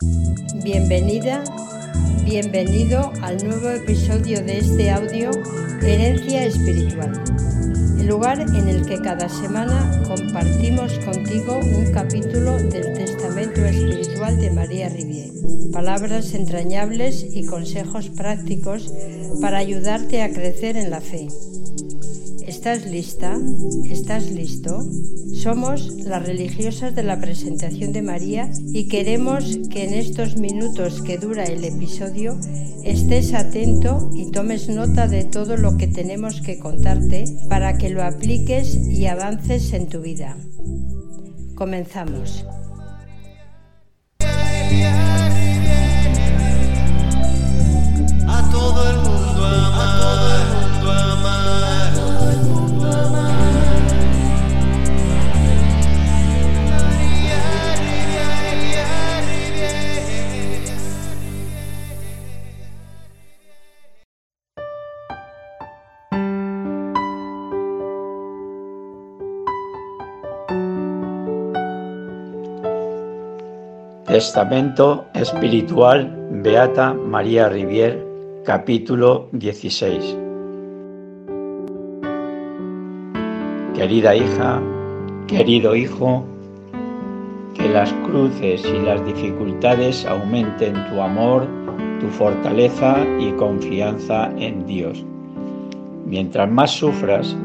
Bienvenida, bienvenido al nuevo episodio de este audio Herencia Espiritual, el lugar en el que cada semana compartimos contigo un capítulo del Testamento Espiritual de María Rivier, palabras entrañables y consejos prácticos para ayudarte a crecer en la fe. ¿Estás lista? ¿Estás listo? Somos las religiosas de la presentación de María y queremos que en estos minutos que dura el episodio estés atento y tomes nota de todo lo que tenemos que contarte para que lo apliques y avances en tu vida. Comenzamos. Testamento Espiritual Beata María Rivier, capítulo 16. Querida hija, querido hijo, que las cruces y las dificultades aumenten tu amor, tu fortaleza y confianza en Dios. Mientras más sufras,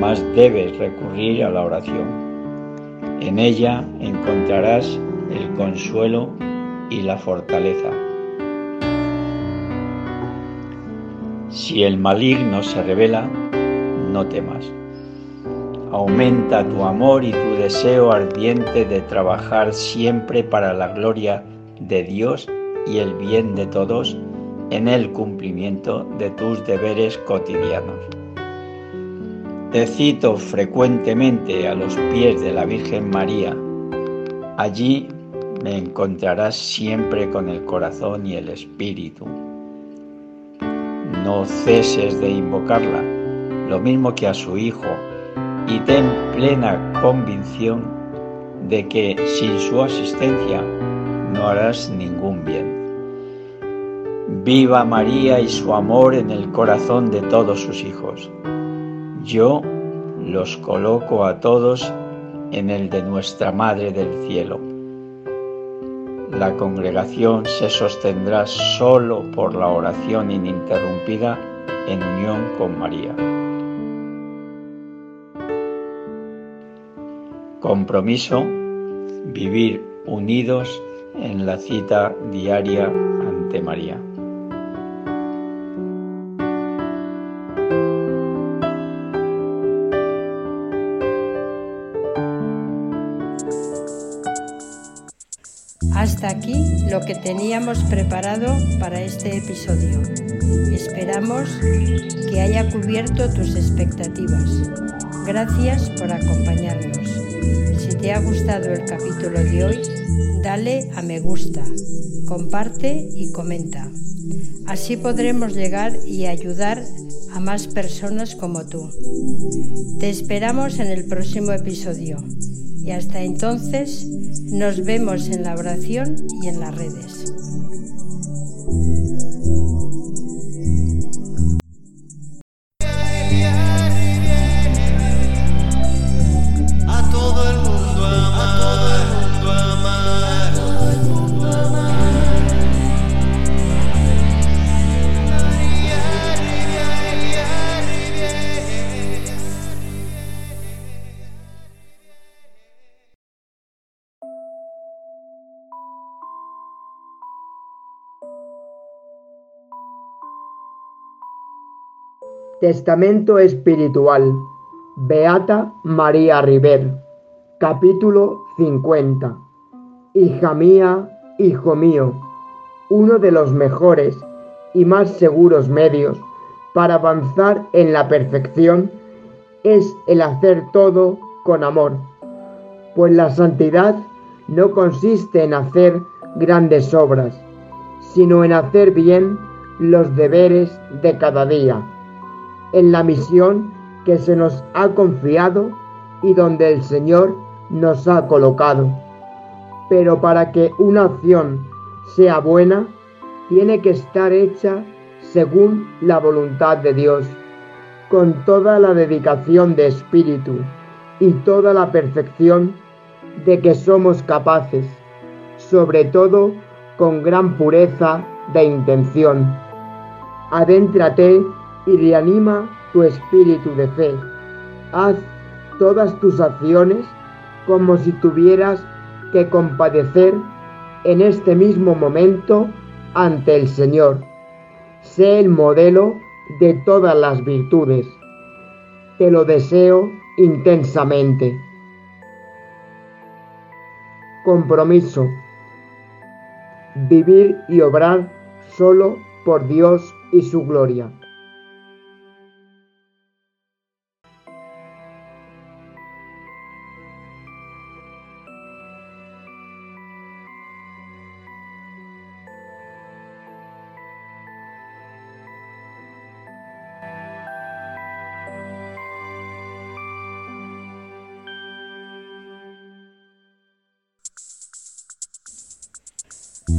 más debes recurrir a la oración. En ella encontrarás el consuelo y la fortaleza. Si el maligno se revela, no temas. Aumenta tu amor y tu deseo ardiente de trabajar siempre para la gloria de Dios y el bien de todos en el cumplimiento de tus deberes cotidianos. Te cito frecuentemente a los pies de la Virgen María. Allí me encontrarás siempre con el corazón y el espíritu. No ceses de invocarla, lo mismo que a su Hijo, y ten plena convicción de que sin su asistencia no harás ningún bien. Viva María y su amor en el corazón de todos sus hijos. Yo los coloco a todos en el de nuestra Madre del Cielo la congregación se sostendrá solo por la oración ininterrumpida en unión con María. Compromiso, vivir unidos en la cita diaria ante María. Hasta aquí lo que teníamos preparado para este episodio. Esperamos que haya cubierto tus expectativas. Gracias por acompañarnos. Si te ha gustado el capítulo de hoy, dale a me gusta, comparte y comenta. Así podremos llegar y ayudar a más personas como tú. Te esperamos en el próximo episodio y hasta entonces nos vemos en la oración y en las redes. Testamento Espiritual. Beata María River Capítulo 50 Hija mía, hijo mío, uno de los mejores y más seguros medios para avanzar en la perfección es el hacer todo con amor, pues la santidad no consiste en hacer grandes obras, sino en hacer bien los deberes de cada día en la misión que se nos ha confiado y donde el Señor nos ha colocado. Pero para que una acción sea buena, tiene que estar hecha según la voluntad de Dios, con toda la dedicación de espíritu y toda la perfección de que somos capaces, sobre todo con gran pureza de intención. Adéntrate y reanima tu espíritu de fe. Haz todas tus acciones como si tuvieras que compadecer en este mismo momento ante el Señor. Sé el modelo de todas las virtudes. Te lo deseo intensamente. Compromiso. Vivir y obrar solo por Dios y su gloria.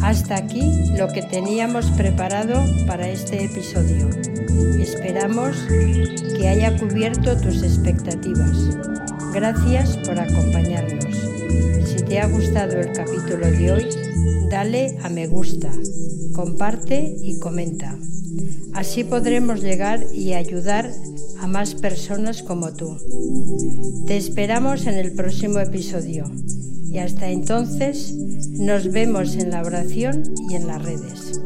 Hasta aquí lo que teníamos preparado para este episodio. Esperamos que haya cubierto tus expectativas. Gracias por acompañarnos. Si te ha gustado el capítulo de hoy, dale a me gusta, comparte y comenta. Así podremos llegar y ayudar a más personas como tú. Te esperamos en el próximo episodio y hasta entonces nos vemos en la oración y en las redes.